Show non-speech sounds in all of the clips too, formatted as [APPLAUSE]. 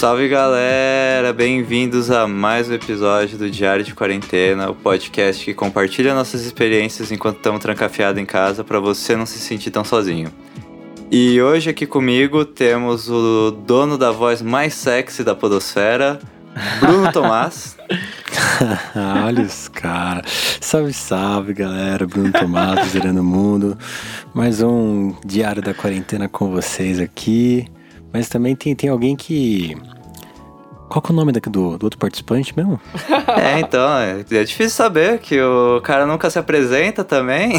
Salve galera, bem-vindos a mais um episódio do Diário de Quarentena, o podcast que compartilha nossas experiências enquanto estamos trancafiados em casa para você não se sentir tão sozinho. E hoje aqui comigo temos o dono da voz mais sexy da podosfera, Bruno [LAUGHS] Tomás. [LAUGHS] Olha os caras. Salve, salve, galera. Bruno Tomás, Zerando o Mundo. Mais um Diário da Quarentena com vocês aqui. Mas também tem, tem alguém que. Qual que é o nome do, do outro participante mesmo? [LAUGHS] É, então, é, é difícil saber que o cara nunca se apresenta também.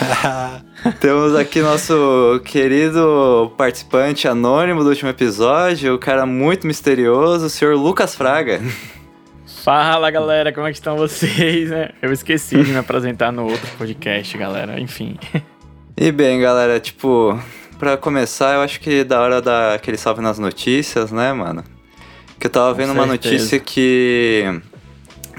[LAUGHS] Temos aqui nosso querido participante anônimo do último episódio, o cara muito misterioso, o senhor Lucas Fraga. Fala galera, como é que estão vocês? né? Eu esqueci de me apresentar no outro podcast, galera. Enfim. E bem, galera, tipo, pra começar, eu acho que da hora dar aquele salve nas notícias, né, mano? Que eu tava vendo uma certeza. notícia que.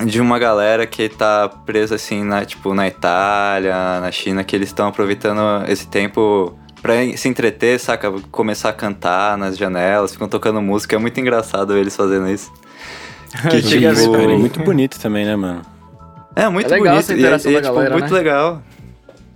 De uma galera que tá presa assim, na, tipo, na Itália, na China, que eles estão aproveitando esse tempo pra se entreter, saca? Começar a cantar nas janelas, ficam tocando música. É muito engraçado eles fazendo isso. [LAUGHS] Que ver tipo, é muito [LAUGHS] bonito também, né, mano? É muito É legal bonito essa e, interação e, da tipo, galera, muito né? legal.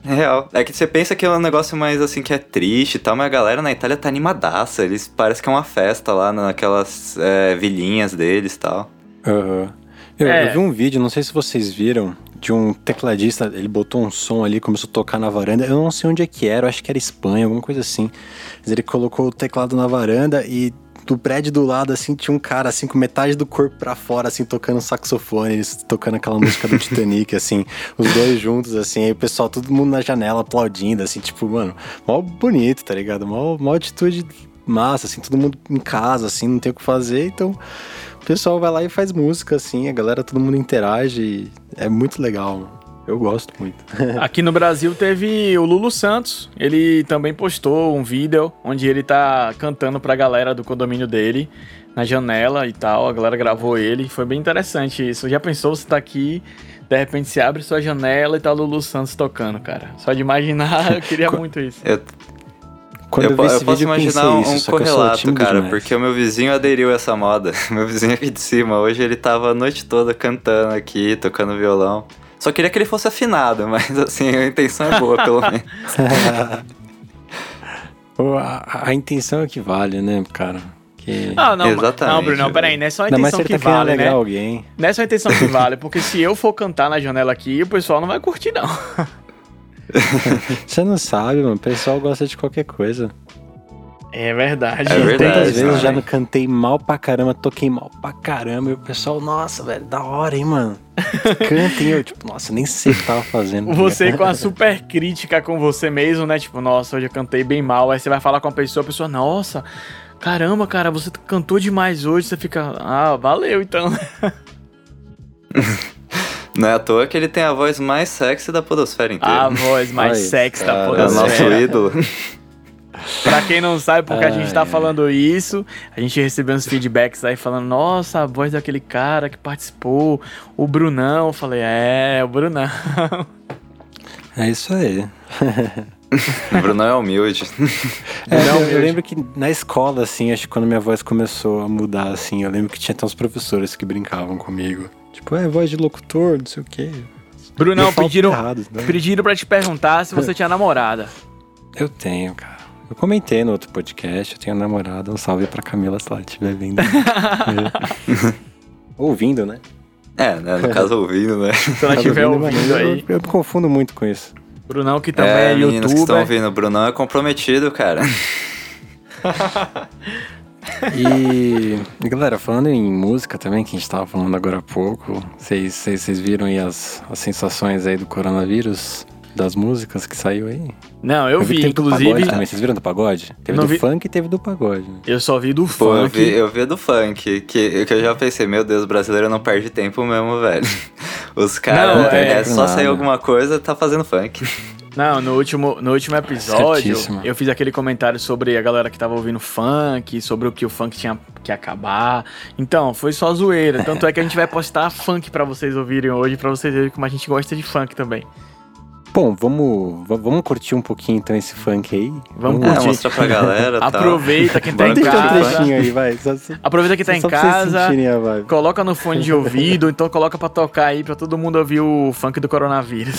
É real. É que você pensa que é um negócio mais assim que é triste e tal, mas a galera na Itália tá animadaça. Eles parece que é uma festa lá naquelas é, vilinhas deles e tal. Aham. Eu, É. eu vi um vídeo, não sei se vocês viram, de um tecladista, ele botou um som ali, começou a tocar na varanda. Eu não sei onde é que era, eu acho que era Espanha, alguma coisa assim. Mas ele colocou o teclado na varanda e do prédio do lado, assim, tinha um cara, assim, com metade do corpo pra fora, assim, tocando saxofone, eles tocando aquela música do [LAUGHS] Titanic, assim, os dois juntos, assim, aí o pessoal, todo mundo na janela aplaudindo, assim, tipo, mano, mó bonito, tá ligado? Mó, mó atitude massa, assim, todo mundo em casa, assim, não tem o que fazer, então o pessoal vai lá e faz música, assim, a galera, todo mundo interage, e é muito legal, mano. Eu gosto muito. [LAUGHS] Aqui no Brasil teve o Lulu Santos. Ele também postou um vídeo onde ele tá cantando pra galera do condomínio dele, na janela e tal. A galera gravou ele. Foi bem interessante isso. Já pensou você tá aqui, de repente se abre sua janela e tá o Lulu Santos tocando, cara. Só de imaginar, [LAUGHS] eu queria muito isso. Eu, Quando eu, eu, eu esse posso imaginar um, isso, um correlato, cara, demais. porque o meu vizinho aderiu a essa moda. [LAUGHS] meu vizinho aqui de cima, hoje ele tava a noite toda cantando aqui, tocando violão. Só queria que ele fosse afinado, mas assim, a intenção é boa, pelo menos. [LAUGHS] A, a intenção é que vale, né, cara? Que... Ah, não, Exatamente, não, Bruno, não, peraí, não é só a intenção ele que tá vale, né? alguém. Não é só a intenção que [LAUGHS] vale, porque se eu for cantar na janela aqui, o pessoal não vai curtir, não. [LAUGHS] Você não sabe, mano. O pessoal gosta de qualquer coisa. É verdade. É verdade, Quantas vezes eu já não cantei mal pra caramba, toquei mal pra caramba. E o pessoal, nossa, velho, da hora, hein, mano. [LAUGHS] Cantem eu, tipo, nossa, nem sei o que tava fazendo. Você com a [LAUGHS] super crítica com você mesmo, né? Tipo, nossa, hoje eu cantei bem mal. Aí você vai falar com a pessoa, a pessoa, nossa, caramba, cara, você cantou demais hoje. Você fica, ah, valeu então. [LAUGHS] Não é à toa que ele tem a voz mais sexy da podosfera inteira. A voz mais sexy da é o nosso podosfera. ídolo. Pra quem não sabe porque a gente tá ai. falando isso, a gente recebeu uns feedbacks aí falando, nossa, a voz daquele cara que participou, o Brunão. Eu falei, é, o Brunão. [LAUGHS] É isso aí. o Bruno é humilde. [LAUGHS] É, Não, eu, lembro que na escola, assim, acho que quando minha voz começou a mudar, assim, eu lembro que tinha até uns professores que brincavam comigo. Tipo, é voz de locutor, não sei o quê. Brunão, pediram, errado, né? pediram pra te perguntar se você [LAUGHS] tinha namorada. Eu tenho, cara. Eu comentei no outro podcast, eu tenho namorada. Um salve pra Camila se ela estiver vendo. [LAUGHS] Ouvindo, né? É, né? No caso, ouvindo, né? [LAUGHS] Se ela estiver ouvindo, ouvindo eu- aí. Eu, me confundo muito com isso. Brunão, que também é, é, meninas que estão youtuber. ouvindo, o Brunão é comprometido, cara. [LAUGHS] E, e, galera, falando em música também, que a gente tava falando agora há pouco, vocês viram aí as, as sensações aí do coronavírus? Das músicas que saiu aí? Não, eu, que vi, teve do inclusive. pagode também. Vocês viram do pagode? Teve Não do vi. funk e teve do pagode. né? Eu só vi do Pô, eu funk. vi, eu vi a do funk, que, que eu já pensei, meu Deus, o brasileiro não perde tempo mesmo, velho. [LAUGHS] Os caras, é, é- só sair nada. alguma coisa, tá fazendo funk. [LAUGHS] Não, no último, no último episódio, Certíssimo. eu fiz aquele comentário sobre a galera que tava ouvindo funk, sobre o que o funk tinha que acabar. Então, foi só zoeira. Tanto é que a gente vai postar funk pra vocês ouvirem hoje, pra vocês verem como a gente gosta de funk também. Bom, vamos, vamos curtir um pouquinho então esse funk aí. Vamos É, curtir. mostrar pra galera. tal. Aproveita quem tá em Deixa um casa. trechinho aí, vai. Só, só, Aproveita que tá em só pra vocês casa. Coloca no fone de ouvido, então coloca pra tocar aí pra todo mundo ouvir o funk do coronavírus.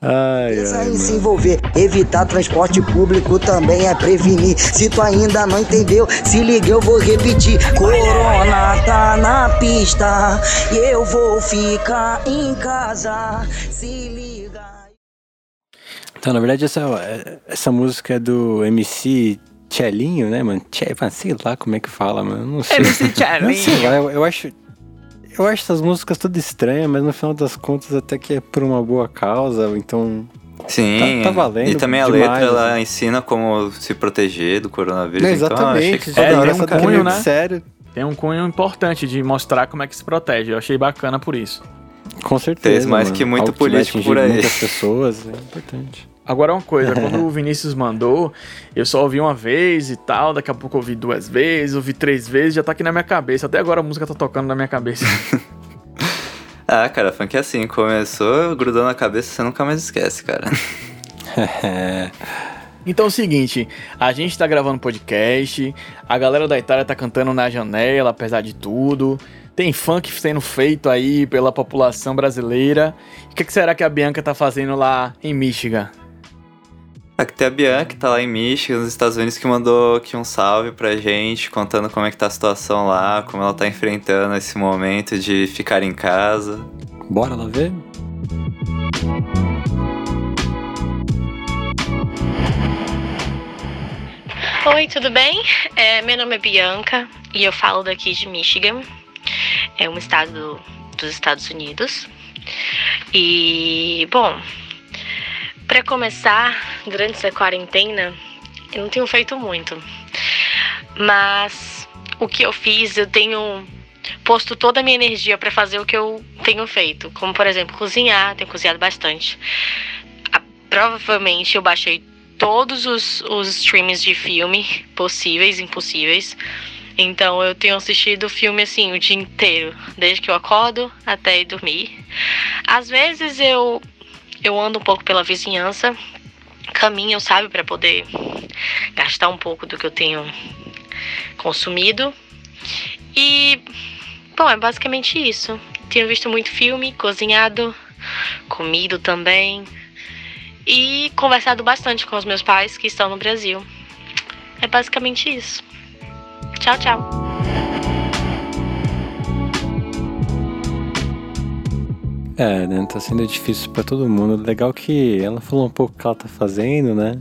Ai, ai, em se envolver, evitar transporte público também é prevenir. Se tu ainda não entendeu, se liga, eu vou repetir. Corona tá na pista e eu vou ficar em casa. Se liga. Então, na verdade, essa, essa música é do MC Tchelinho, né, mano? Tche, mano, sei lá como é que fala, mano. Não sei. MC [LAUGHS] Não sei Tchelinho. lá, eu, eu acho. Eu acho essas músicas tudo estranhas, mas no final das contas até que é por uma boa causa, então. Sim. Tá- tá valendo E também a demais, letra, ela assim. ensina como se proteger do coronavírus. Não, Então, eu achei exatamente. que É, tem um tá cunho, né? Sério, Tem um cunho importante de mostrar como é que se protege. Eu achei bacana por isso. com certeza. Tem mais mano. que muito Algo político atingir por aí. Muitas pessoas, é importante. Agora uma coisa, [LAUGHS] quando o Vinícius mandou, eu só ouvi uma vez e tal, daqui a pouco eu ouvi duas vezes, ouvi três vezes, já tá aqui na minha cabeça. Até agora a música tá tocando na minha cabeça. [LAUGHS] Ah, cara, funk é assim. Começou, grudou na cabeça, você nunca mais esquece, cara. [LAUGHS] Então é o seguinte, a gente tá gravando podcast, a galera da Itália tá cantando na janela, apesar de tudo. Tem funk sendo feito aí pela população brasileira. O que, que será que a Bianca tá fazendo lá em Michigan? Aqui tem a Bianca, que tá lá em Michigan, nos Estados Unidos, que mandou aqui um salve pra gente, contando como é que tá a situação lá, como ela tá enfrentando esse momento de ficar em casa. Bora lá ver? Oi, tudo bem? É, meu nome é Bianca e eu falo daqui de Michigan. É um estado do- dos Estados Unidos. E, bom, para começar, durante essa quarentena, eu não tenho feito muito. Mas o que eu fiz, eu tenho posto toda a minha energia para fazer o que eu tenho feito. Como, por exemplo, cozinhar, tenho cozinhado bastante. Ah, provavelmente eu baixei todos os, os streams de filme possíveis impossíveis. Então eu tenho assistido filme assim o dia inteiro, desde que eu acordo até ir dormir. Às vezes eu eu ando um pouco pela vizinhança, caminho, sabe, para poder gastar um pouco do que eu tenho consumido. E bom, é basicamente isso. Tenho visto muito filme, cozinhado, comido também e conversado bastante com os meus pais que estão no Brasil. É basicamente isso. Tchau, tchau. É, né? Tá sendo difícil pra todo mundo. Legal que ela falou um pouco o que ela tá fazendo, né?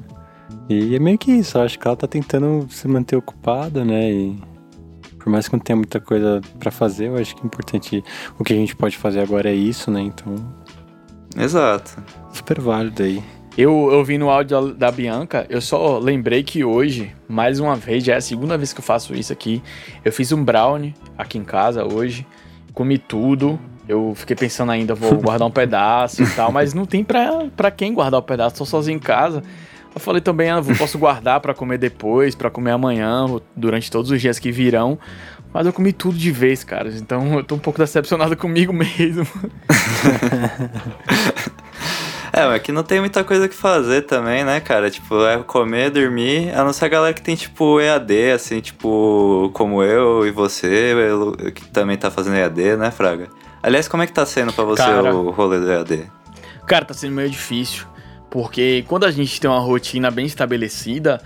E é meio que isso, eu acho que ela tá tentando se manter ocupada, né? E por mais que não tenha muita coisa pra fazer, eu acho que é importante. O que a gente pode fazer agora é isso, né? Então, Exato. super válido aí. Eu, eu vi no áudio da, da Bianca, eu só lembrei que hoje, mais uma vez, já é a segunda vez que eu faço isso aqui. Eu fiz um brownie aqui em casa hoje, comi tudo. Eu fiquei pensando ainda, vou guardar um pedaço e tal, mas não tem pra, pra quem guardar o pedaço, tô sozinho em casa. Eu falei também, ah, posso guardar pra comer depois, pra comer amanhã, durante todos os dias que virão. Mas eu comi tudo de vez, cara. Então eu tô um pouco decepcionado [LAUGHS] comigo mesmo. É, mas aqui não tem muita coisa que fazer também, né, cara? Tipo, é comer, dormir, a não ser a galera que tem, tipo, EAD, assim, tipo, como eu e você, que também tá fazendo EAD, né, Fraga? Aliás, como é que tá sendo pra você Cara. o rolê do EAD? Cara, tá sendo meio difícil. Porque quando a gente tem uma rotina bem estabelecida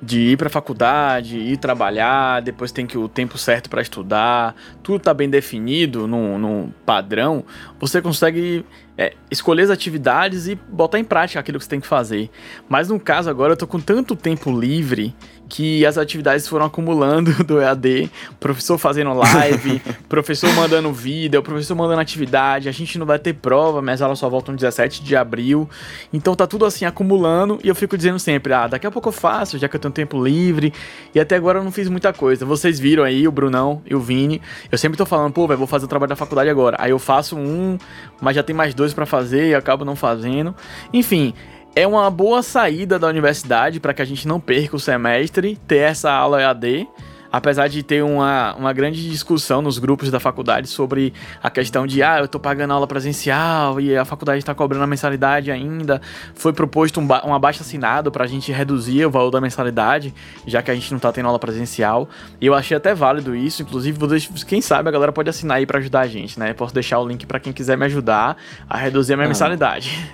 de ir pra faculdade, ir trabalhar, depois tem que o tempo certo pra estudar, tudo tá bem definido num, num padrão, você consegue é, escolher as atividades e botar em prática aquilo que você tem que fazer. Mas no caso agora eu tô com tanto tempo livre que as atividades foram acumulando [LAUGHS] do EAD, professor fazendo live, [LAUGHS] professor mandando vídeo, professor mandando atividade, a gente não vai ter prova, minhas aulas só voltam 17 de abril, então tá tudo assim acumulando e eu fico dizendo sempre, ah, daqui a pouco eu faço, já que eu tenho tempo livre, e até agora eu não fiz muita coisa. Vocês viram aí, o Brunão e o Vini, eu sempre tô falando, pô, velho, vou fazer o trabalho da faculdade agora, aí eu faço um, mas já tem mais dois pra fazer e acabo não fazendo. Enfim, é uma boa saída da universidade para que a gente não perca o semestre, ter essa aula EAD. Apesar de ter uma, uma grande discussão nos grupos da faculdade sobre a questão de, ah, eu tô pagando aula presencial e a faculdade está cobrando a mensalidade ainda, foi proposto um, um abaixo assinado para a gente reduzir o valor da mensalidade, já que a gente não tá tendo aula presencial. E eu achei até válido isso, inclusive, quem sabe a galera pode assinar aí para ajudar a gente, né? Posso deixar o link para quem quiser me ajudar a reduzir a minha ah. mensalidade.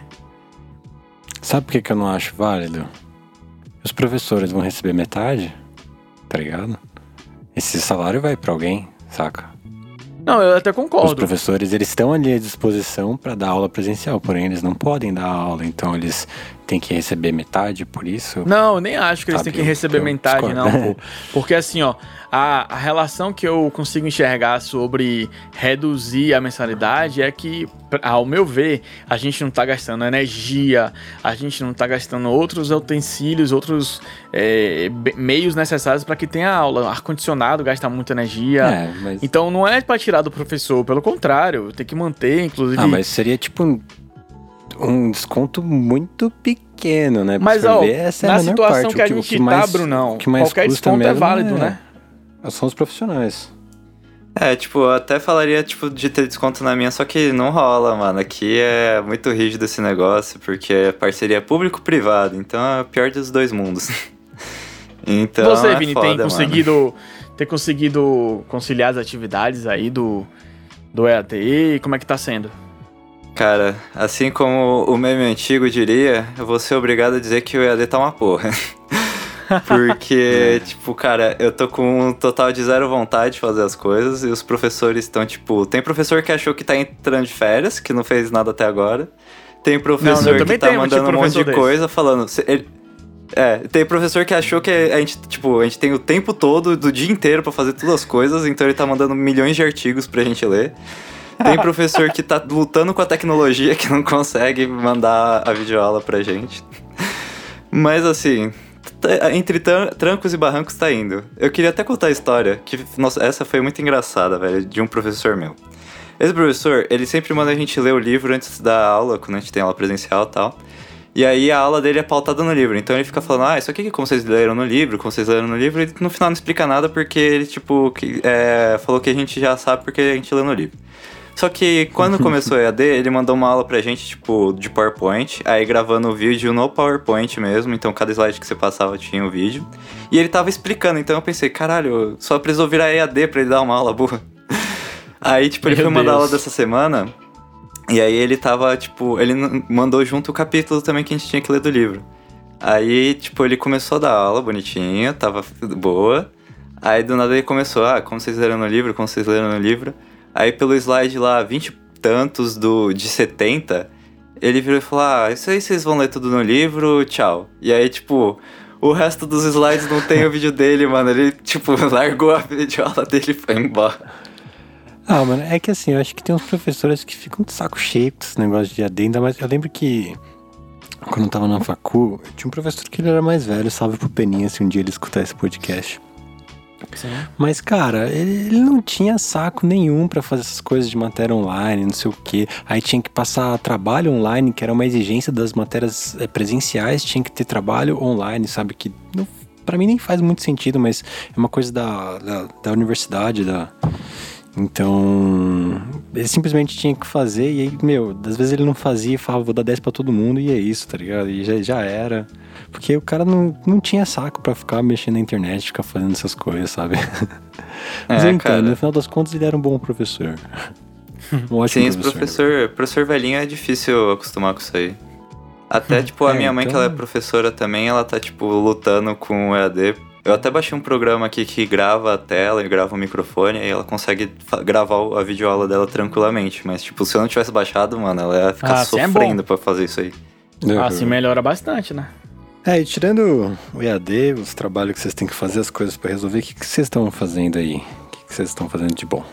Sabe por que, que eu não acho válido? Os professores vão receber metade, tá ligado? Esse salário vai para alguém, saca? Não, eu até concordo. Os professores, eles estão ali à disposição para dar aula presencial, porém eles não podem dar aula, então eles têm que receber metade por isso. Não, eu nem acho que eles têm que receber metade, discordo. não, pô. [LAUGHS] Porque assim, ó, a, a relação que eu consigo enxergar sobre reduzir a mensalidade é que, ao meu ver, a gente não está gastando energia, a gente não está gastando outros utensílios, outros é, meios necessários para que tenha aula. Ar-condicionado gasta muita energia. É, mas... Então não é para tirar do professor, pelo contrário, tem que manter, inclusive. Ah, mas seria tipo um desconto muito pequeno, né? Mas, ó, ver, essa é na situação parte. que a gente que, que tá, mais, Brunão, qualquer desconto é válido, é... né? São os profissionais. É, tipo, eu até falaria, tipo, de ter desconto na minha, só que não rola, mano. Aqui é muito rígido esse negócio, porque é parceria público-privado, então é o pior dos dois mundos. [LAUGHS] então, Você, é Vini, foda, tem conseguido ter conseguido conciliar as atividades aí do, do EAD? Como é que tá sendo? Cara, assim como o meme antigo diria, eu vou ser obrigado a dizer que o EAD tá uma porra. [LAUGHS] Porque, tipo, cara, eu tô com um total de zero vontade de fazer as coisas e os professores estão, tipo, tem professor que achou que tá entrando de férias, que não fez nada até agora. Tem professor não, que tá mandando tipo um monte de desse. coisa falando. Ele, é, tem professor que achou que a gente, tipo, a gente tem o tempo todo, do dia inteiro para fazer todas as coisas, então ele tá mandando milhões de artigos pra gente ler. Tem professor que tá lutando com a tecnologia que não consegue mandar a videoaula pra gente. Mas assim, entre trancos e barrancos tá indo. Eu queria até contar a história, que, nossa, essa foi muito engraçada, velho, de um professor meu. Esse professor, ele sempre manda a gente ler o livro antes da aula, quando a gente tem aula presencial e tal. E aí a aula dele é pautada no livro. Então ele fica falando, ah, isso aqui é como vocês leram no livro, como vocês leram no livro, e no final não explica nada porque ele, tipo, que, é, falou que a gente já sabe porque a gente lê no livro. Só que quando [LAUGHS] começou a EAD, ele mandou uma aula pra gente, tipo, de PowerPoint, aí gravando o vídeo no PowerPoint mesmo, então cada slide que você passava tinha o um vídeo. E ele tava explicando, então eu pensei, caralho, só precisou virar EAD pra ele dar uma aula boa. [LAUGHS] Aí, tipo, ele Meu foi mandar aula dessa semana, e aí ele tava, tipo, ele mandou junto o capítulo também que a gente tinha que ler do livro. Aí, tipo, ele começou a dar aula bonitinho, tava boa. Aí do nada ele começou, ah, como vocês leram no livro, como vocês leram no livro. Aí pelo slide lá, 20 tantos do, de 70, ele virou e falou: Ah, isso aí vocês vão ler tudo no livro, tchau. E aí, tipo, o resto dos slides não tem o vídeo dele, mano. Ele, tipo, [LAUGHS] largou a videoaula dele e foi embora. Ah, mano, é que assim, eu acho que tem uns professores que ficam de saco cheio com esse negócio de adenda, mas eu lembro que quando eu tava na facu, tinha um professor que ele era mais velho, salve pro Peninha se um dia ele escutar esse podcast. Mas, cara, ele, ele, não tinha saco nenhum para fazer essas coisas de matéria online, não sei o quê. Aí tinha que passar trabalho online, que era uma exigência das matérias eh, presenciais, tinha que ter trabalho online, sabe? Que para mim nem faz muito sentido, mas é uma coisa da, da, da universidade, da. Então, ele simplesmente tinha que fazer, e aí, meu, às vezes ele não fazia e falava, vou dar 10 pra todo mundo, e é isso, tá ligado? E já, já era. Porque o cara não, não tinha saco para ficar mexendo na internet, ficar fazendo essas coisas, sabe? [LAUGHS] Mas é, eu entendo, no final das contas ele era um bom professor. [LAUGHS] Um ótimo Sim, professor, professor, professor velhinho é difícil acostumar com isso aí. Até, tipo, a é, minha mãe, então... que ela é então- professora também, ela tá, tipo, lutando com o EAD. Eu até baixei um programa aqui que grava a tela e grava o microfone, e ela consegue gravar a videoaula dela tranquilamente. Mas, tipo, se eu não tivesse baixado, mano, ela ia ficar ah, assim é sofrendo é pra fazer isso aí. Uhum. Assim melhora bastante, né? É, e tirando o EAD, os trabalhos que vocês têm que fazer, as coisas para resolver, o que, que vocês estão fazendo aí? O que, que vocês estão fazendo de bom?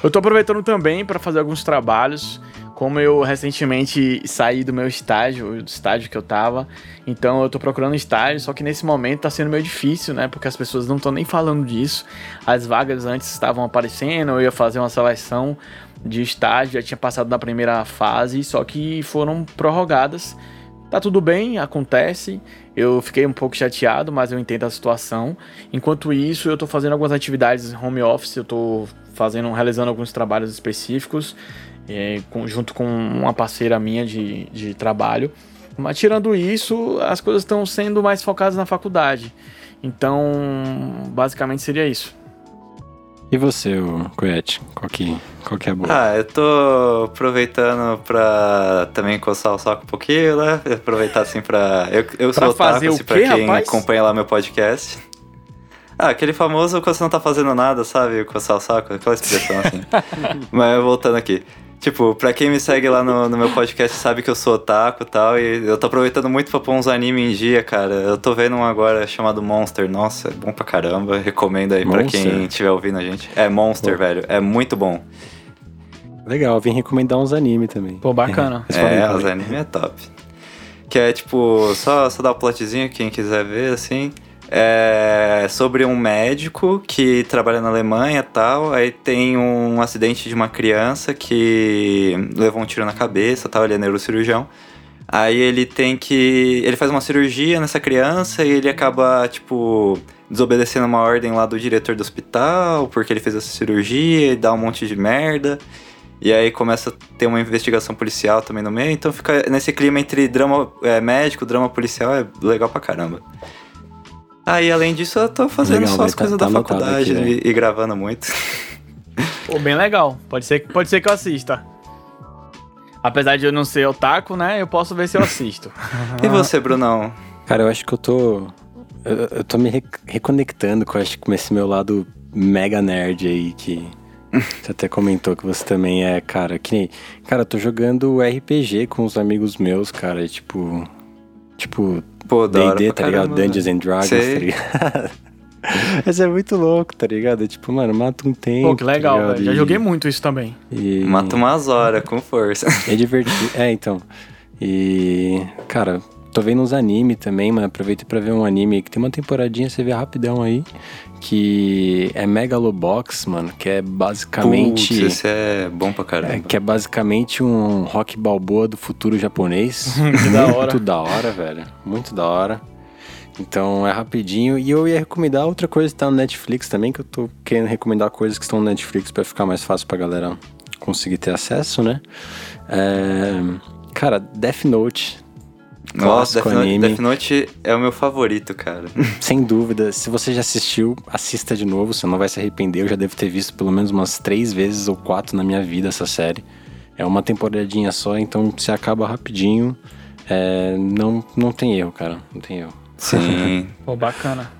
Eu tô aproveitando também para fazer alguns trabalhos. Como eu recentemente saí do meu estágio, do estágio que eu tava, então eu tô procurando estágio, só que nesse momento tá sendo meio difícil, né? Porque as pessoas não estão nem falando disso. As vagas antes estavam aparecendo, eu ia fazer uma seleção de estágio, já tinha passado da primeira fase, só que foram prorrogadas Tá tudo bem, acontece. Eu fiquei um pouco chateado, mas eu entendo a situação. Enquanto isso, eu tô fazendo algumas atividades home office, eu tô fazendo, realizando alguns trabalhos específicos, é, com, junto com uma parceira minha de, de trabalho. Mas tirando isso, as coisas estão sendo mais focadas na faculdade. Então, basicamente seria isso. E você, Coete? Qual que, qual que é a boa? Ah, eu tô aproveitando pra também coçar o saco um pouquinho, né? Aproveitar assim pra. Eu, eu pra sou fazer otaku, o assim, quê, pra quem rapaz? acompanha lá meu podcast. Ah, aquele famoso quando você não tá fazendo nada, sabe? Coçar o saco, aquela expressão assim. [LAUGHS] Mas voltando aqui. Tipo, pra quem me segue lá no, no meu podcast sabe que eu sou otaku e tal, e eu tô aproveitando muito pra pôr uns animes em dia, cara. Eu tô vendo um agora chamado Monster, nossa, é bom pra caramba, recomendo aí pra Monster? quem estiver ouvindo a gente. É Monster, velho, é muito bom. Legal, vim recomendar uns anime também. Pô, bacana. [LAUGHS] É, falar. os animes é top. Que é tipo, só, só dar o plotzinho, quem quiser ver, assim. É sobre um médico que trabalha na Alemanha tal. Aí tem um acidente de uma criança que levou um tiro na cabeça tal. Ele é neurocirurgião. Aí ele tem que. Ele faz uma cirurgia nessa criança e ele acaba, tipo, desobedecendo uma ordem lá do diretor do hospital, porque ele fez essa cirurgia e dá um monte de merda. E aí começa a ter uma investigação policial também no meio, então fica nesse clima entre drama é, médico, drama policial, é legal pra caramba. Aí, além disso, eu tô fazendo Legal, só as tá- coisas tá da faculdade aqui, e, e gravando muito. Pô, bem legal. Pode ser, pode ser que eu assista. Apesar de eu não ser otaku, né? Eu posso ver se eu assisto. [LAUGHS] E você, Brunão? Cara, eu acho que eu tô. Eu, eu tô me re- reconectando com, acho, com esse meu lado mega nerd aí que. [LAUGHS] Você até comentou que você também é, cara, que nem. Cara, eu tô jogando RPG com os amigos meus, cara, e, tipo. Tipo, Pô, da D&D, tá ligado? caramba, Dungeons and Dragons, Sei. tá ligado? [LAUGHS] Mas é muito louco, tá ligado? Tipo, mano, mata um tempo. Pô, que legal, tá velho. Já joguei muito isso também. E... Mata umas horas, com força. É divertido. É, então. E. Cara, tô vendo uns anime também, mas aproveitei pra ver um anime que tem uma temporadinha, você vê rapidão aí. Que é Megalobox, mano. Que é basicamente. Putz, esse é bom pra é, caramba. que é basicamente um rock balboa do futuro japonês. [LAUGHS] Que da hora. Muito da hora, velho. Muito da hora. Então é rapidinho. E eu ia recomendar outra coisa que tá no Netflix também, que eu tô querendo recomendar coisas que estão no Netflix pra ficar mais fácil pra galera conseguir ter acesso, né? É, Cara, Death Note. Nossa, Death Note. Death Note é o meu favorito, cara. [LAUGHS] Sem dúvida, se você já assistiu, assista de novo, você não vai se arrepender. Eu já devo ter visto pelo menos umas três vezes ou quatro na minha vida essa série. É uma temporadinha só, então você acaba rapidinho. É, não, não tem erro, cara. Não tem erro. Sim. [LAUGHS] Pô, bacana.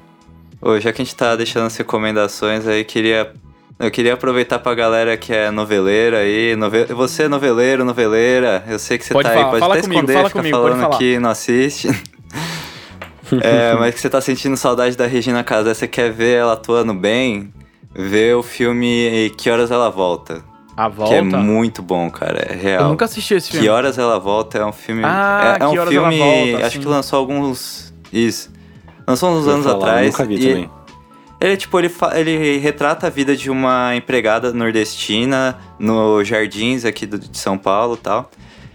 Ô, já que a gente tá deixando as recomendações aí, queria. Eu queria aproveitar pra galera que é noveleira aí. Nove... Você é noveleiro, noveleira. Eu sei que você Pode tá falar, aí, pode fala até comigo, esconder, fala fica comigo, falando falar. que não assiste. [LAUGHS] é, mas que você tá sentindo saudade da Regina Casé, você quer ver ela atuando bem? Vê o filme Que Horas Ela Volta. A volta. Que é muito bom, cara. É real. Eu nunca assisti esse filme. Que Horas Ela Volta é um filme. Ah, é, é um Que Horas Ela filme. Volta, acho sim. que lançou alguns. Isso. Lançou uns Eu anos falar, atrás. Nunca vi e também. Ele, tipo, ele, ele retrata a vida de uma empregada nordestina no Jardins aqui do- de São Paulo e tal.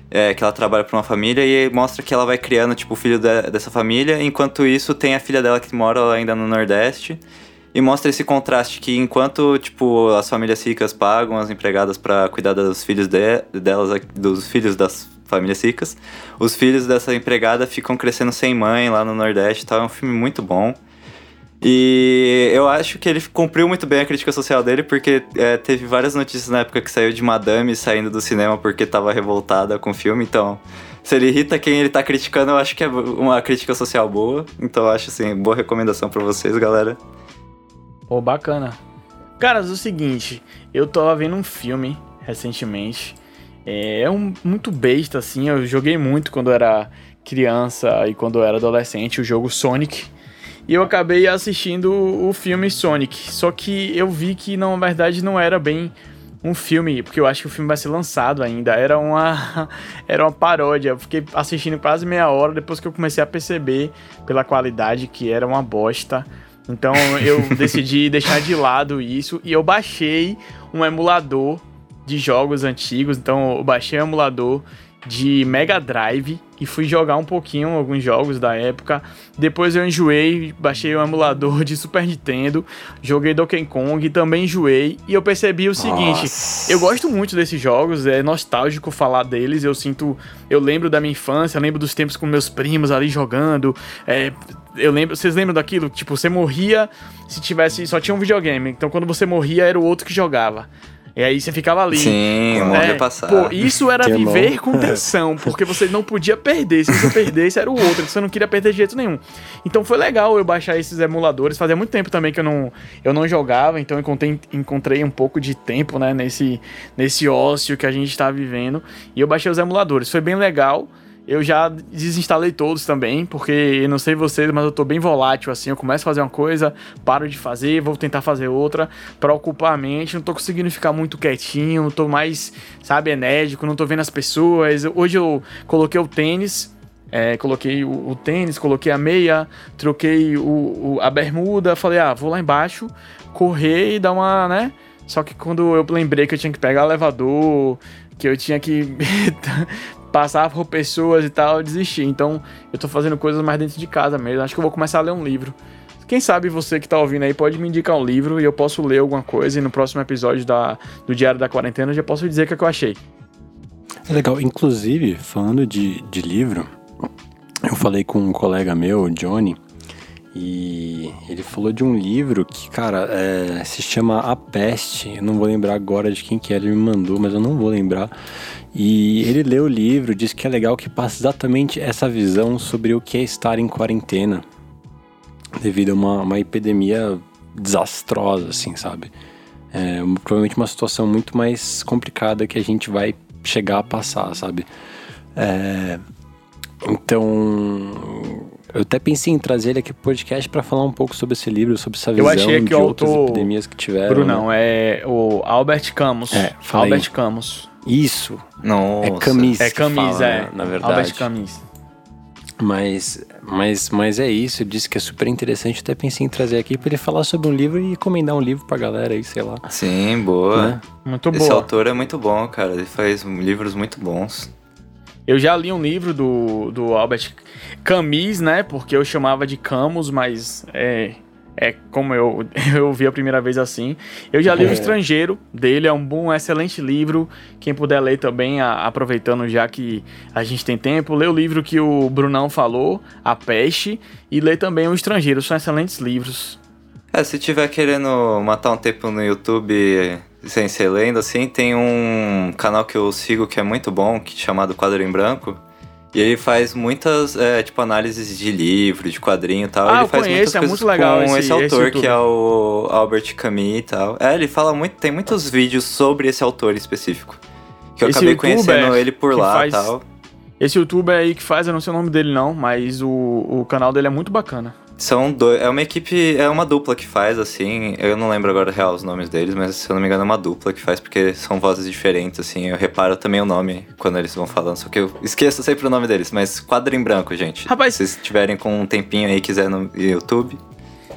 É, que ela trabalha pra uma família e mostra que ela vai criando, tipo, o filho de- dessa família. Enquanto isso, tem a filha dela que mora ainda no Nordeste. E mostra esse contraste que enquanto, tipo, as famílias ricas pagam as empregadas pra cuidar dos filhos de, delas, dos filhos das famílias ricas, os filhos dessa empregada ficam crescendo sem mãe lá no Nordeste e tal. É um filme muito bom. E eu acho que ele cumpriu muito bem a crítica social dele, porque é, teve várias notícias na época que saiu de Madame saindo do cinema porque tava revoltada com o filme. Então, se ele irrita quem ele tá criticando, eu acho que é uma crítica social boa. Então, eu acho assim, boa recomendação pra vocês, galera. Pô, bacana. Caras, o seguinte, eu tava vendo um filme recentemente. É é um muito besta, assim. Eu joguei muito quando eu era criança e quando eu era adolescente o jogo Sonic. E eu acabei assistindo o filme Sonic. Só que eu vi que, na verdade, não era bem um filme, porque eu acho que o filme vai ser lançado ainda. Era uma, [LAUGHS] era uma paródia. Eu fiquei assistindo quase meia hora depois que eu comecei a perceber pela qualidade que era uma bosta. Então eu [LAUGHS] decidi deixar de lado isso e eu baixei um emulador de jogos antigos. Então eu baixei um emulador de Mega Drive e fui jogar um pouquinho alguns jogos da época. Depois eu enjoei, baixei um emulador de Super Nintendo, joguei Donkey Kong, também enjoei e eu percebi o seguinte, Nossa. eu gosto muito desses jogos, é nostálgico falar deles, eu sinto, eu lembro da minha infância, lembro dos tempos com meus primos ali jogando, é, eu lembro, vocês lembram daquilo? Tipo, você morria se tivesse, só tinha um videogame, então quando você morria era o outro que jogava. E aí você ficava ali. Sim, É, morrer passar. Pô, isso era [LAUGHS] Que viver com tensão, porque você não podia perder. Se você perdesse, era o outro, você não queria perder de jeito nenhum. Então foi legal eu baixar esses emuladores. Fazia muito tempo também que eu não, eu não jogava, então eu encontrei, encontrei um pouco de tempo, né, nesse, nesse ócio que a gente tá vivendo. E eu baixei os emuladores. Foi bem legal. Eu já desinstalei todos também, porque não sei vocês, mas eu tô bem volátil assim. Eu começo a fazer uma coisa, paro de fazer, vou tentar fazer outra pra ocupar a mente. Não tô conseguindo ficar muito quietinho, tô mais, sabe, enérgico, não tô vendo as pessoas. Hoje eu coloquei o tênis, é, coloquei o, o tênis, coloquei a meia, troquei o, o- a bermuda. Falei, ah, vou lá embaixo correr e dar uma, né? Só que quando eu lembrei que eu tinha que pegar elevador, que eu tinha que [LAUGHS] passar por pessoas e tal, eu desisti. Então, eu tô fazendo coisas mais dentro de casa mesmo. Acho que eu vou começar a ler um livro. Quem sabe você que tá ouvindo aí pode me indicar um livro e eu posso ler alguma coisa e no próximo episódio da, do Diário da Quarentena eu já posso dizer o que, é que eu achei. É legal. Inclusive, falando de, de livro, eu falei com um colega meu, o Johnny, e ele falou de um livro que, cara, é, se chama A Peste. Eu não vou lembrar agora de quem que é, ele me mandou, mas eu não vou lembrar. E ele leu o livro, disse que é legal que passa exatamente essa visão sobre o que é estar em quarentena, devido a uma, uma epidemia desastrosa, assim, sabe? É provavelmente uma situação muito mais complicada que a gente vai chegar a passar, sabe? É, então, eu até pensei em trazer ele aqui pro podcast para falar um pouco sobre esse livro, sobre essa Eu visão achei que de o outras autor- epidemias que tiveram. Brunão, né? é o Albert Camus. É, fala aí. Albert Camus. Isso, Nossa. é Camis. É Camus, fala, é. né, Na verdade. Albert Camus. Mas, mas, mas é isso, ele disse que é super interessante. Até pensei em trazer aqui para ele falar sobre um livro e recomendar um livro pra galera aí, sei lá. Sim, boa. Né? Muito Esse boa. autor é muito bom, cara. Ele faz livros muito bons. Eu já li um livro do, do Albert Camus, né? Porque eu chamava de Camus, mas é, é como eu, [LAUGHS] eu vi a primeira vez assim. Eu já li O É. Estrangeiro dele, é um bom, excelente livro. Quem puder ler também, a- aproveitando já que a gente tem tempo, lê o livro que o Brunão falou, A Peste, e lê também O Estrangeiro. São excelentes livros. É, se tiver querendo matar um tempo no YouTube sem ser lendo, assim, tem um canal que eu sigo que é muito bom, que é chamado Quadro em Branco. E ele faz muitas, é, tipo, análises de livro, de quadrinho e tal. Ah, ele faz conheço, muitas é coisas muito legal com esse- esse, esse autor, que youtuber. é o Albert Camus e tal. É, ele fala muito, tem muitos vídeos sobre esse autor específico. Que eu Esse acabei youtuber conhecendo ele por que lá faz- e tal. Esse youtuber aí que faz, eu não sei o nome dele não, mas o, o canal dele é muito bacana. São dois. É uma equipe. É uma dupla que faz, assim. Eu não lembro agora real os nomes deles, mas se eu não me engano é uma dupla que faz, porque são vozes diferentes, assim. Eu reparo também o nome quando eles vão falando, só que eu esqueço sempre o nome deles. Mas quadro em branco, gente. Rapaz- Se vocês tiverem com um tempinho aí e quiser no YouTube.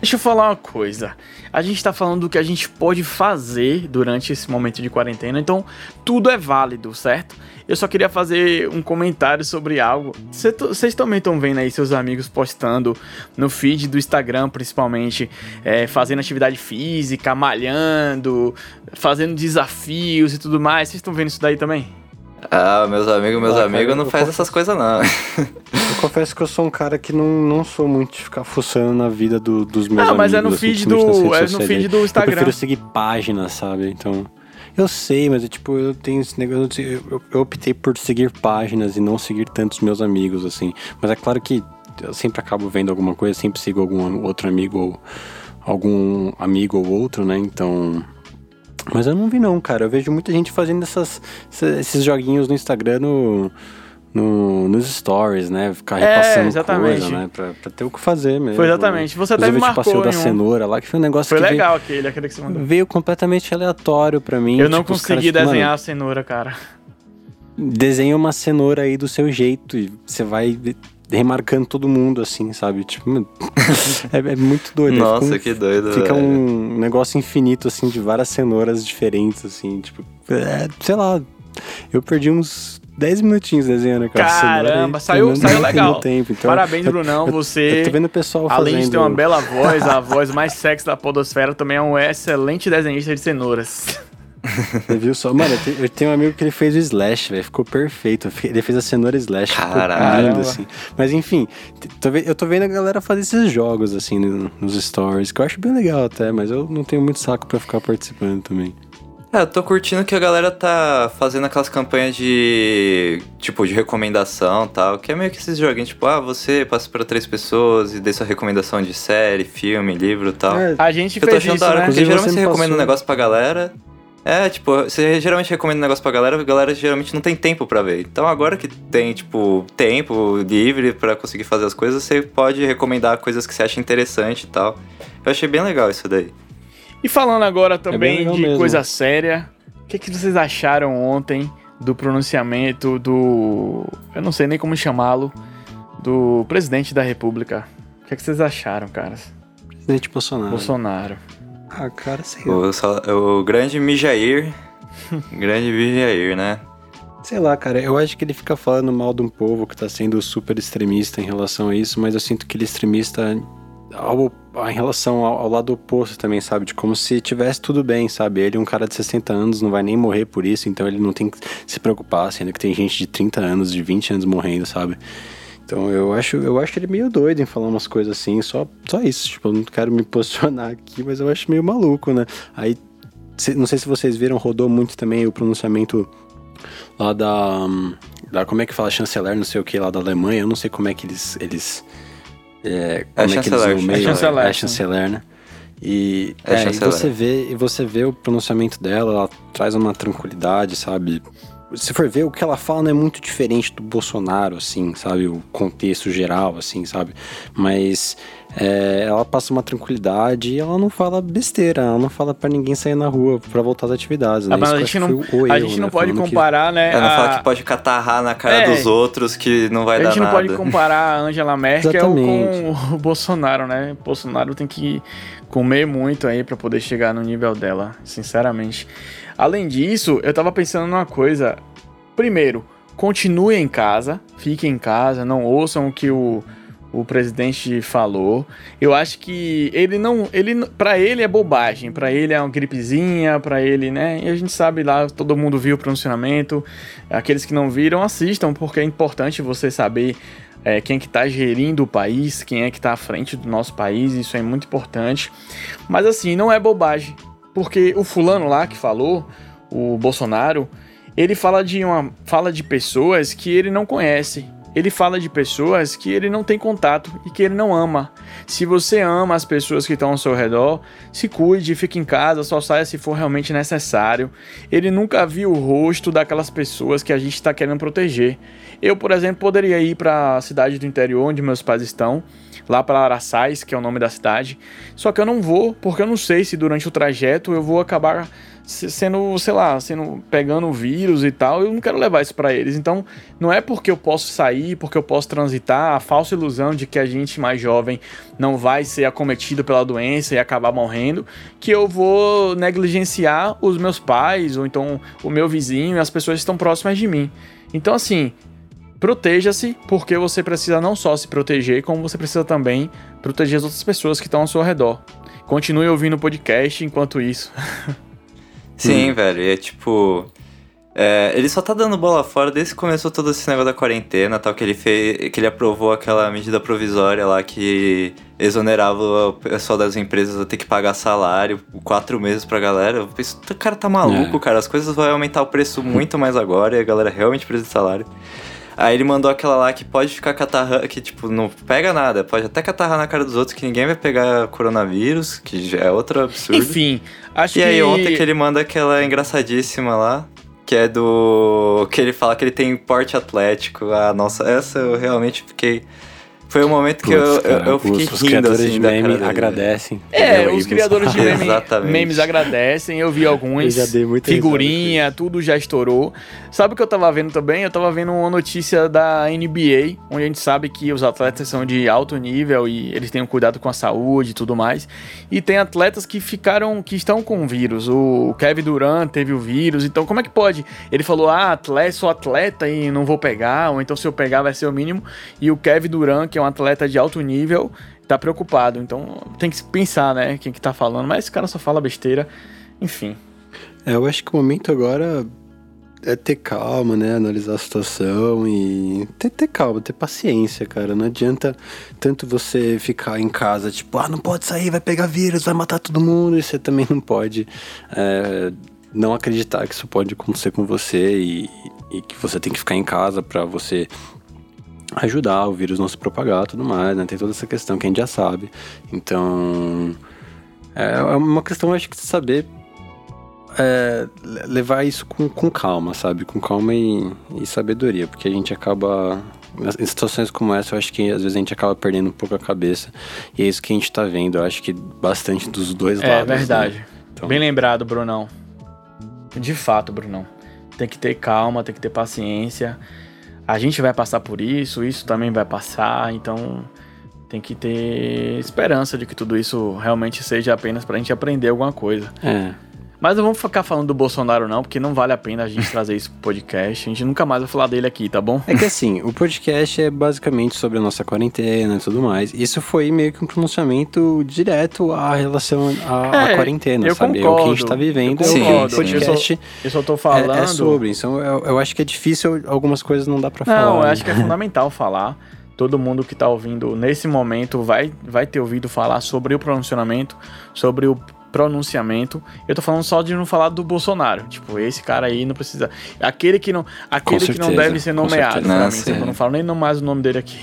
Deixa eu falar uma coisa. A gente tá falando do que a gente pode fazer durante esse momento de quarentena, então tudo é válido, certo? Eu só queria fazer um comentário sobre algo. Vocês também estão vendo aí seus amigos postando no feed do Instagram, principalmente, é, fazendo atividade física, malhando, fazendo desafios e tudo mais. Vocês estão vendo isso daí também? Ah, meus amigos, meus Ah, cara, amigos não faz confesso- essas coisas, não. Eu confesso que eu sou um cara que não, não sou muito de ficar fuçando na vida do- dos meus Não, amigos. mas é no assim, feed nas do- é no feed do Instagram. Eu prefiro seguir páginas, sabe? Então. Eu sei, mas é tipo, eu tenho esse negócio. Eu, eu- eu optei por seguir páginas e não seguir tantos meus amigos, assim. Mas é claro que eu sempre acabo vendo alguma coisa, sempre sigo algum outro amigo ou algum amigo ou outro, né? Então. Mas eu não vi não, cara. Eu vejo muita gente fazendo essas, esses joguinhos no Instagram no, no- nos stories, né? Ficar É, repassando exatamente. coisa, né? Pra, pra ter o que fazer mesmo. Foi exatamente. Você até me Inclusive, o marcou da em um. cenoura lá, que foi um negócio Foi que veio- legal aquele, aquele que você mandou. veio, completamente aleatório pra mim. Eu não tipo, consegui caras, tipo, desenhar mano, a cenoura, cara. desenha uma cenoura aí do seu jeito e você vai remarcando todo mundo assim, sabe? Tipo, [LAUGHS] é, é muito doido. aí Nossa, um, que doido. Fica velho. um negócio infinito, assim, de várias cenouras diferentes, assim, tipo, é, sei lá. Eu perdi uns 10 minutinhos desenhando aquela cenoura Caramba, saiu, [LAUGHS] saiu legal. Tempo. Então, Parabéns, eu- Brunão. Você, Eu tô vendo o pessoal além fazendo... de ter uma bela voz, a [LAUGHS] voz mais sexy da podosfera, também é um excelente desenhista de cenouras. [LAUGHS] Você viu só? Mano, eu te- eu tenho um amigo que ele fez o Slash, velho. Ficou perfeito. Ele fez a cenoura Slash. Caramba. lindo, assim. Mas enfim, tô eu tô vendo a galera fazer esses jogos, assim, no- nos stories, que eu acho bem legal até, mas eu não tenho muito saco pra ficar participando também. É, eu tô curtindo que a galera tá fazendo aquelas campanhas de. Tipo, de recomendação e tal. Que é meio que esses joguinhos, tipo, ah, você passa pra três pessoas e dê sua recomendação de série, filme, livro e tal. É, A gente Eu tô fez achando isso, da hora, né? porque Inclusive, geralmente você você me recomenda um passou- negócio pra galera. É, tipo, você geralmente recomenda um negócio pra galera, a galera geralmente não tem tempo pra ver. Então agora que tem, tipo, tempo livre pra conseguir fazer as coisas, você pode recomendar coisas que você acha interessante e tal. Eu achei bem legal isso daí. E falando agora É também legal de mesmo. coisa séria, o que, que vocês acharam ontem do pronunciamento do. Eu não sei nem como chamá-lo, do presidente da República? O que, que vocês acharam, caras? Presidente Bolsonaro. Bolsonaro. Ah, cara, sei. O, sal- o grande Mijair. [LAUGHS] grande Mijair, né? Sei lá, cara, eu acho que ele fica falando mal de um povo que tá sendo super extremista em relação a isso, mas eu sinto que ele é extremista ao- em relação ao, ao lado oposto também, sabe? De como se tivesse tudo bem, sabe? Ele é um cara de 60 anos, não vai nem morrer por isso, então ele não tem que se preocupar, sendo que tem gente de 30 anos, de 20 anos morrendo, sabe? Então eu acho, eu acho ele meio doido em falar umas coisas assim, só, só isso. Tipo, eu não quero me posicionar aqui, mas eu acho meio maluco, né? Aí, não sei se vocês viram, rodou muito também o pronunciamento lá da, da. Como é que fala? Chanceler, não sei o que, lá da Alemanha. Eu não sei como é que eles. eles é, como é, que chanceler, eles nomeiam. é chanceler, É chanceler, né? E, É é, e você vê, e você vê o pronunciamento dela, ela traz uma tranquilidade, sabe? Se for ver, o que ela fala não é muito diferente do Bolsonaro, assim, sabe? O contexto geral, assim, sabe? Mas é, ela passa uma tranquilidade e ela não fala besteira, ela não fala pra ninguém sair na rua pra voltar às atividades, né? Ah, mas Isso a que gente não, que foi o a erro, gente não né? pode Falando que- comparar, né? É, não a- falar que pode catarrar na cara É. dos outros que não vai a dar gente não nada. pode comparar a Angela Merkel Exatamente. com o [LAUGHS] Bolsonaro, né? O Bolsonaro tem que comer muito aí pra poder chegar no nível dela, sinceramente. Além disso, eu tava pensando numa coisa. Primeiro, continue em casa, fiquem em casa, não ouçam o que o, o presidente falou. Eu acho que ele não, ele para ele é bobagem, pra ele é uma gripezinha, pra ele, né? E a gente sabe lá, todo mundo viu o pronunciamento. Aqueles que não viram, assistam, porque é importante você saber é, quem que tá gerindo o país, quem é que tá à frente do nosso país, isso é muito importante. Mas assim, não é bobagem, porque o fulano lá que falou, o Bolsonaro, ele fala de uma fala de pessoas que ele não conhece. Ele fala de pessoas que ele não tem contato e que ele não ama. Se você ama as pessoas que estão ao seu redor, se cuide, fique em casa, só saia se for realmente necessário. Ele nunca viu o rosto daquelas pessoas que a gente está querendo proteger. Eu, por exemplo, poderia ir para a cidade do interior onde meus pais estão, lá para Araçais, que é o nome da cidade. Só que eu não vou, porque eu não sei se durante o trajeto eu vou acabar sendo, sei lá, sendo pegando vírus e tal. Eu não quero levar isso para eles. Então, não é porque eu posso sair, porque eu posso transitar, a falsa ilusão de que a gente mais jovem não vai ser acometido pela doença e acabar morrendo, que eu vou negligenciar os meus pais ou então o meu vizinho e as pessoas que estão próximas de mim. Então, assim, proteja-se, porque você precisa não só se proteger, como você precisa também proteger as outras pessoas que estão ao seu redor. Continue ouvindo o podcast enquanto isso. [LAUGHS] Sim, velho. E é tipo. é, ele só tá dando bola fora desde que começou todo esse negócio da quarentena tal, que ele fez. que ele aprovou aquela medida provisória lá que exonerava o pessoal das empresas a ter que pagar salário quatro meses pra galera. Eu penso, o cara tá maluco, É. cara. As coisas vão aumentar o preço muito mais agora e a galera realmente precisa de salário. Aí ele mandou aquela lá que pode ficar catarrando, que tipo, não pega nada, pode até catarrar na cara dos outros, que ninguém vai pegar coronavírus, que já é outro absurdo. Enfim, acho E que. aí ontem que ele manda aquela engraçadíssima lá, que é do. que ele fala que ele tem porte atlético. Ah, nossa, essa eu realmente fiquei Foi um momento que eu, cara, eu, eu fiquei os, os rindo criadores assim de da meme cara dele. agradecem. É, os criadores de [LAUGHS] meme, memes agradecem. Eu vi Eu alguns. já dei muita Figurinha, tudo já estourou. Sabe o que eu tava vendo também? Eu tava vendo uma notícia da NBA, onde a gente sabe que os atletas são de alto nível e eles têm um cuidado com a saúde e tudo mais. E tem atletas que ficaram, que estão com o vírus. O Kevin Durant teve o vírus. Então, como é que pode? Ele falou: ah, atleta, sou atleta e não vou pegar, ou então se eu pegar vai ser o mínimo. E o Kevin Durant, que é um atleta de alto nível, tá preocupado. Então tem que pensar, né, quem que tá falando. Mas esse cara só fala besteira. Enfim. É, eu acho que o momento agora é ter calma, né? Analisar a situação e ter, ter calma, ter paciência, cara. Não adianta tanto você ficar em casa, tipo, ah, não pode sair, vai pegar vírus, vai matar todo mundo. E você também não pode é, não acreditar que isso pode acontecer com você e, e que você tem que ficar em casa pra você ajudar o vírus não se propagar e tudo mais, né? Tem toda essa questão que a gente já sabe. Então, é uma questão, acho que, de saber é, le- levar isso com, com calma, sabe? Com calma e, e sabedoria, porque a gente acaba. Em situações como essa, eu acho que às vezes a gente acaba perdendo um pouco a cabeça. E é isso que a gente tá vendo. Eu acho que bastante dos dois É lados. verdade. né? Então, Bem lembrado, Brunão. De fato, Brunão. Tem que ter calma, tem que ter paciência. A gente vai passar por isso, isso também vai passar, então tem que ter esperança de que tudo isso realmente seja apenas pra gente aprender alguma coisa. É. Mas não vamos ficar falando do Bolsonaro, não, porque não vale a pena a gente trazer isso pro podcast. A gente nunca mais vai falar dele aqui, tá bom? É que assim, o podcast é basicamente sobre a nossa quarentena e tudo mais. Isso foi meio que um pronunciamento direto à relação à, à É, quarentena, eu sabe? É o que a gente concordo, tá vivendo, eu é o concordo. o podcast Eu só tô é, falando. é sobre. Então eu, eu acho que é difícil, algumas coisas não dá pra falar. Não, eu né? acho que é fundamental falar. Todo mundo que tá ouvindo nesse momento vai, vai ter ouvido falar sobre o pronunciamento, sobre o pronunciamento. Eu tô falando só de não falar do Bolsonaro. Tipo, esse cara aí não precisa. Aquele que não, aquele que não certeza, deve ser nomeado certeza. Não, mim. Eu não falo nem mais o nome dele aqui.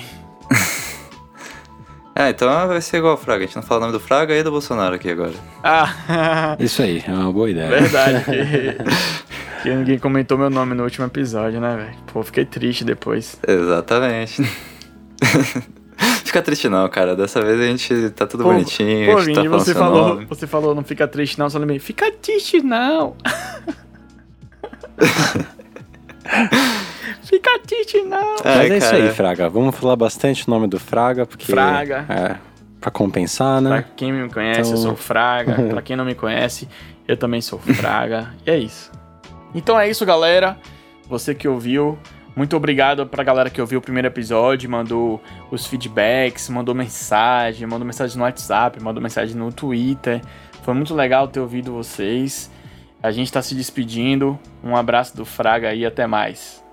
É, [LAUGHS] então vai ser igual o Fraga. A gente não fala o nome do Fraga e do Bolsonaro aqui agora. Ah, Isso aí, é uma boa ideia. verdade. Que, [LAUGHS] que ninguém comentou meu nome no último episódio, né, velho? Pô, fiquei triste depois. Exatamente. [LAUGHS] Fica triste não, cara. Dessa vez a gente tá tudo Pô, bonitinho. Pô, tá Vini, falando você falou, nome. você falou, não fica triste não, só lembrei, fica triste não. [LAUGHS] fica triste não. Mas Ai, é isso cara. aí, Fraga. Vamos falar bastante o nome do Fraga, porque. Fraga. É, pra compensar, Pra né? quem me conhece, eu Então- sou Fraga. [LAUGHS] pra quem não me conhece, eu também sou Fraga. e é isso. Então é isso, galera. Você que ouviu, muito obrigado pra galera que ouviu o primeiro episódio, mandou os feedbacks, mandou mensagem, mandou mensagem no WhatsApp, mandou mensagem no Twitter. Foi muito legal ter ouvido vocês. A gente tá se despedindo. Um abraço do Fraga aí, até mais.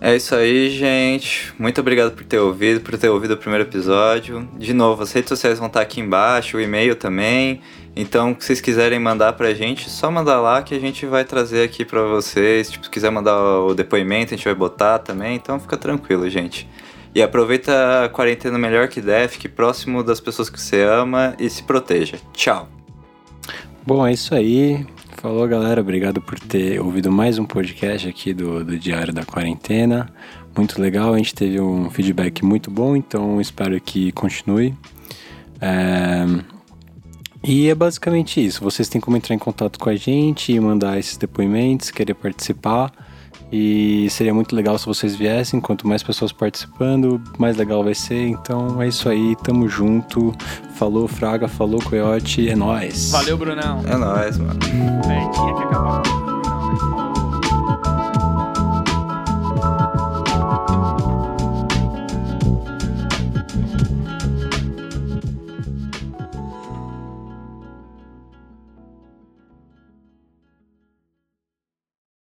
É isso aí, gente. Muito obrigado por ter ouvido, por ter ouvido o primeiro episódio. De novo, as redes sociais vão estar aqui embaixo, o e-mail também. Então, se vocês quiserem mandar pra gente, só mandar lá que a gente vai trazer aqui pra vocês. Tipo, se quiser mandar o depoimento, a gente vai botar também. Então, fica tranquilo, gente. E aproveita a quarentena melhor que der, fique próximo das pessoas que você ama e se proteja. Tchau. Bom, é isso aí. Falou, galera. Obrigado por ter ouvido mais um podcast aqui do, do Diário da Quarentena. Muito legal. A gente teve um feedback muito bom, então espero que continue. É, E é basicamente isso. Vocês têm como entrar em contato com a gente e mandar esses depoimentos, querer participar. E seria muito legal se vocês viessem. Quanto mais pessoas participando, mais legal vai ser. Então é isso aí. Tamo junto. Falou, Fraga. Falou, Coyote. É nóis. Valeu, Brunão. É nóis, mano. Véi, tinha que acabar